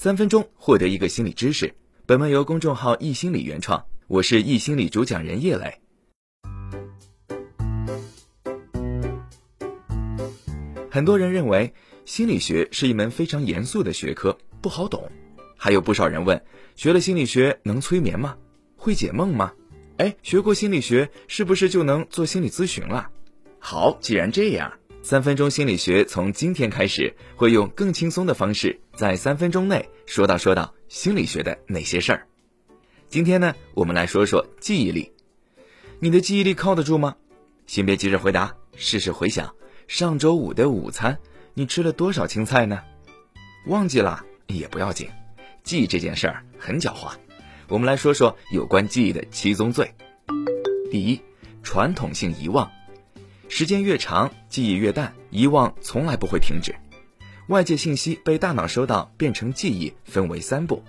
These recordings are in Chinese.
三分钟获得一个心理知识。本文由公众号“易心理”原创，我是易心理主讲人叶磊。很多人认为心理学是一门非常严肃的学科，不好懂。还有不少人问：学了心理学能催眠吗？会解梦吗？哎，学过心理学是不是就能做心理咨询了？好，既然这样，三分钟心理学从今天开始会用更轻松的方式，在三分钟内说到说到心理学的那些事儿。今天呢，我们来说说记忆力。你的记忆力靠得住吗？先别急着回答，试试回想上周五的午餐，你吃了多少青菜呢？忘记了也不要紧，记忆这件事儿很狡猾。我们来说说有关记忆的七宗罪。第一，传统性遗忘。时间越长，记忆越淡，遗忘从来不会停止。外界信息被大脑收到，变成记忆，分为三步。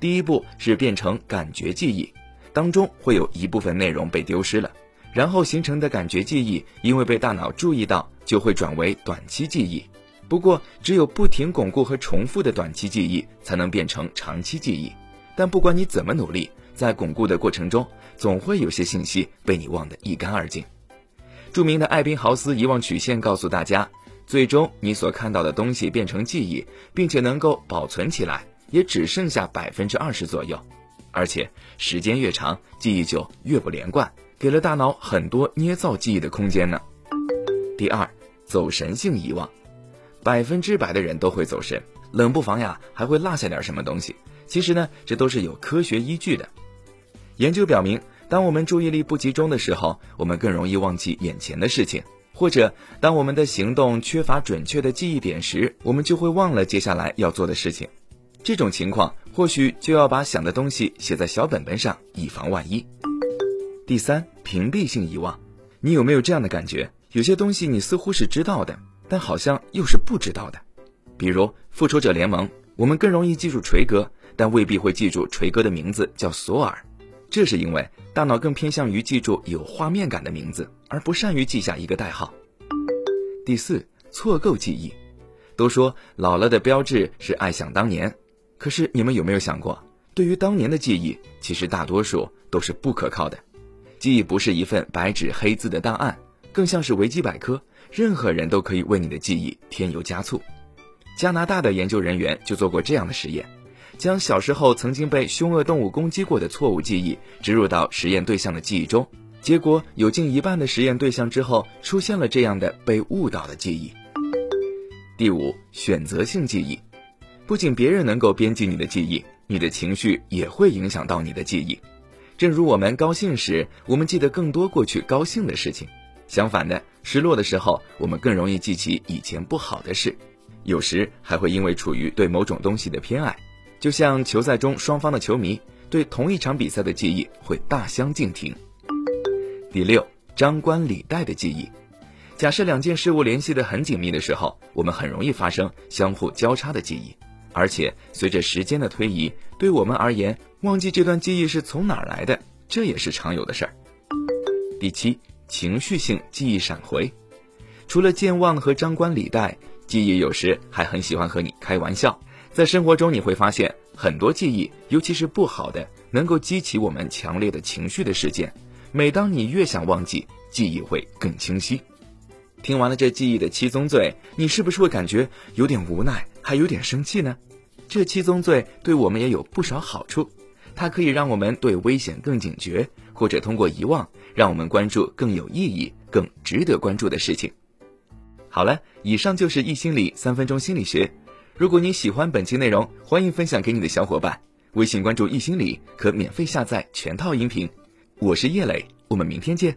第一步是变成感觉记忆，当中会有一部分内容被丢失了，然后形成的感觉记忆，因为被大脑注意到，就会转为短期记忆。不过，只有不停巩固和重复的短期记忆，才能变成长期记忆。但不管你怎么努力，在巩固的过程中，总会有些信息被你忘得一干二净。著名的艾宾豪斯遗忘曲线告诉大家，最终你所看到的东西变成记忆，并且能够保存起来，也只剩下百分之二十左右。而且时间越长，记忆就越不连贯，给了大脑很多捏造记忆的空间呢。第二，走神性遗忘，百分之百的人都会走神，冷不防呀还会落下点什么东西。其实呢，这都是有科学依据的。研究表明。当我们注意力不集中的时候，我们更容易忘记眼前的事情；或者当我们的行动缺乏准确的记忆点时，我们就会忘了接下来要做的事情。这种情况或许就要把想的东西写在小本本上，以防万一。第三，屏蔽性遗忘，你有没有这样的感觉？有些东西你似乎是知道的，但好像又是不知道的。比如《复仇者联盟》，我们更容易记住锤哥，但未必会记住锤哥的名字叫索尔。这是因为大脑更偏向于记住有画面感的名字，而不善于记下一个代号。第四，错构记忆。都说老了的标志是爱想当年，可是你们有没有想过，对于当年的记忆，其实大多数都是不可靠的。记忆不是一份白纸黑字的档案，更像是维基百科，任何人都可以为你的记忆添油加醋。加拿大的研究人员就做过这样的实验。将小时候曾经被凶恶动物攻击过的错误记忆植入到实验对象的记忆中，结果有近一半的实验对象之后出现了这样的被误导的记忆。第五，选择性记忆，不仅别人能够编辑你的记忆，你的情绪也会影响到你的记忆。正如我们高兴时，我们记得更多过去高兴的事情；相反的，失落的时候，我们更容易记起以前不好的事。有时还会因为处于对某种东西的偏爱。就像球赛中双方的球迷对同一场比赛的记忆会大相径庭。第六，张冠李戴的记忆。假设两件事物联系的很紧密的时候，我们很容易发生相互交叉的记忆，而且随着时间的推移，对我们而言，忘记这段记忆是从哪儿来的，这也是常有的事儿。第七，情绪性记忆闪回。除了健忘和张冠李戴，记忆有时还很喜欢和你开玩笑。在生活中，你会发现很多记忆，尤其是不好的，能够激起我们强烈的情绪的事件。每当你越想忘记，记忆会更清晰。听完了这记忆的七宗罪，你是不是会感觉有点无奈，还有点生气呢？这七宗罪对我们也有不少好处，它可以让我们对危险更警觉，或者通过遗忘，让我们关注更有意义、更值得关注的事情。好了，以上就是易心理三分钟心理学。如果你喜欢本期内容，欢迎分享给你的小伙伴。微信关注“易心理”，可免费下载全套音频。我是叶磊，我们明天见。